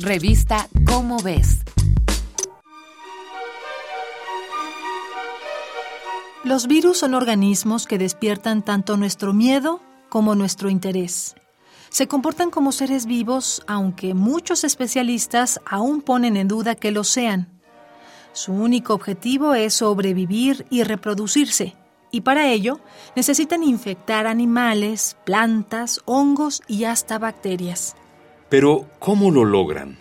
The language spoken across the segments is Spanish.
Revista Cómo ves. Los virus son organismos que despiertan tanto nuestro miedo como nuestro interés. Se comportan como seres vivos, aunque muchos especialistas aún ponen en duda que lo sean. Su único objetivo es sobrevivir y reproducirse, y para ello necesitan infectar animales, plantas, hongos y hasta bacterias. Pero, ¿cómo lo logran?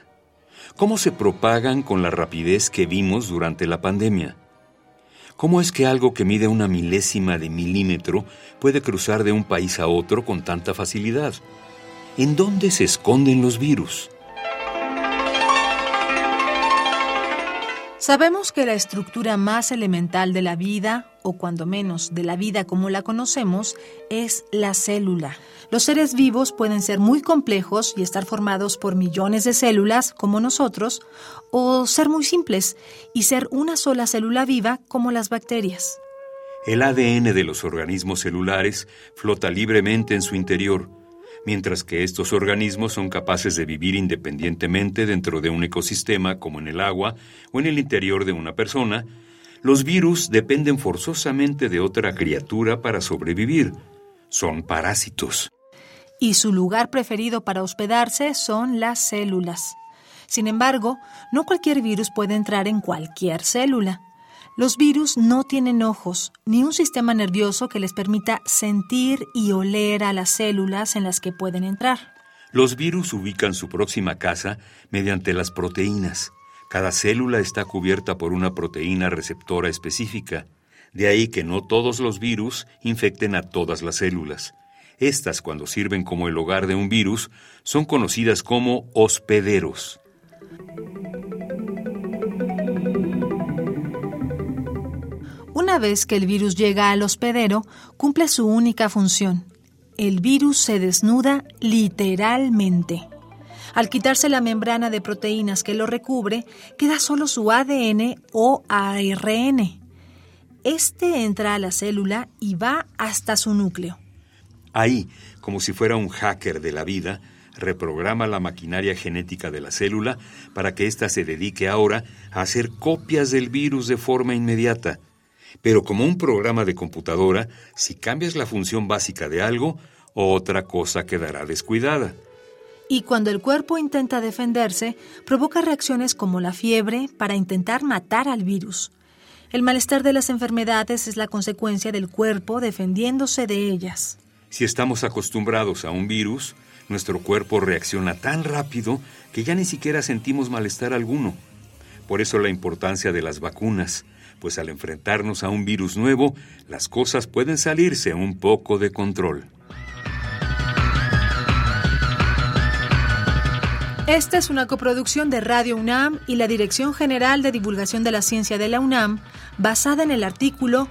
¿Cómo se propagan con la rapidez que vimos durante la pandemia? ¿Cómo es que algo que mide una milésima de milímetro puede cruzar de un país a otro con tanta facilidad? ¿En dónde se esconden los virus? Sabemos que la estructura más elemental de la vida, o cuando menos de la vida como la conocemos, es la célula. Los seres vivos pueden ser muy complejos y estar formados por millones de células, como nosotros, o ser muy simples y ser una sola célula viva, como las bacterias. El ADN de los organismos celulares flota libremente en su interior mientras que estos organismos son capaces de vivir independientemente dentro de un ecosistema como en el agua o en el interior de una persona, los virus dependen forzosamente de otra criatura para sobrevivir. Son parásitos. Y su lugar preferido para hospedarse son las células. Sin embargo, no cualquier virus puede entrar en cualquier célula. Los virus no tienen ojos ni un sistema nervioso que les permita sentir y oler a las células en las que pueden entrar. Los virus ubican su próxima casa mediante las proteínas. Cada célula está cubierta por una proteína receptora específica. De ahí que no todos los virus infecten a todas las células. Estas, cuando sirven como el hogar de un virus, son conocidas como hospederos. Una vez que el virus llega al hospedero, cumple su única función. El virus se desnuda literalmente. Al quitarse la membrana de proteínas que lo recubre, queda solo su ADN o ARN. Este entra a la célula y va hasta su núcleo. Ahí, como si fuera un hacker de la vida, reprograma la maquinaria genética de la célula para que ésta se dedique ahora a hacer copias del virus de forma inmediata pero como un programa de computadora, si cambias la función básica de algo, otra cosa quedará descuidada. Y cuando el cuerpo intenta defenderse, provoca reacciones como la fiebre para intentar matar al virus. El malestar de las enfermedades es la consecuencia del cuerpo defendiéndose de ellas. Si estamos acostumbrados a un virus, nuestro cuerpo reacciona tan rápido que ya ni siquiera sentimos malestar alguno. Por eso la importancia de las vacunas, pues al enfrentarnos a un virus nuevo, las cosas pueden salirse un poco de control. Esta es una coproducción de Radio UNAM y la Dirección General de Divulgación de la Ciencia de la UNAM, basada en el artículo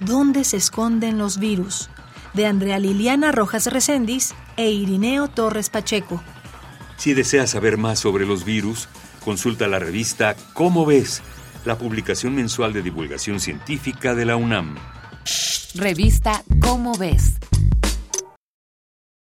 ¿Dónde se esconden los virus? de Andrea Liliana Rojas Recendis e Irineo Torres Pacheco. Si deseas saber más sobre los virus, consulta la revista ¿Cómo ves? la publicación mensual de divulgación científica de la UNAM. Revista Cómo ves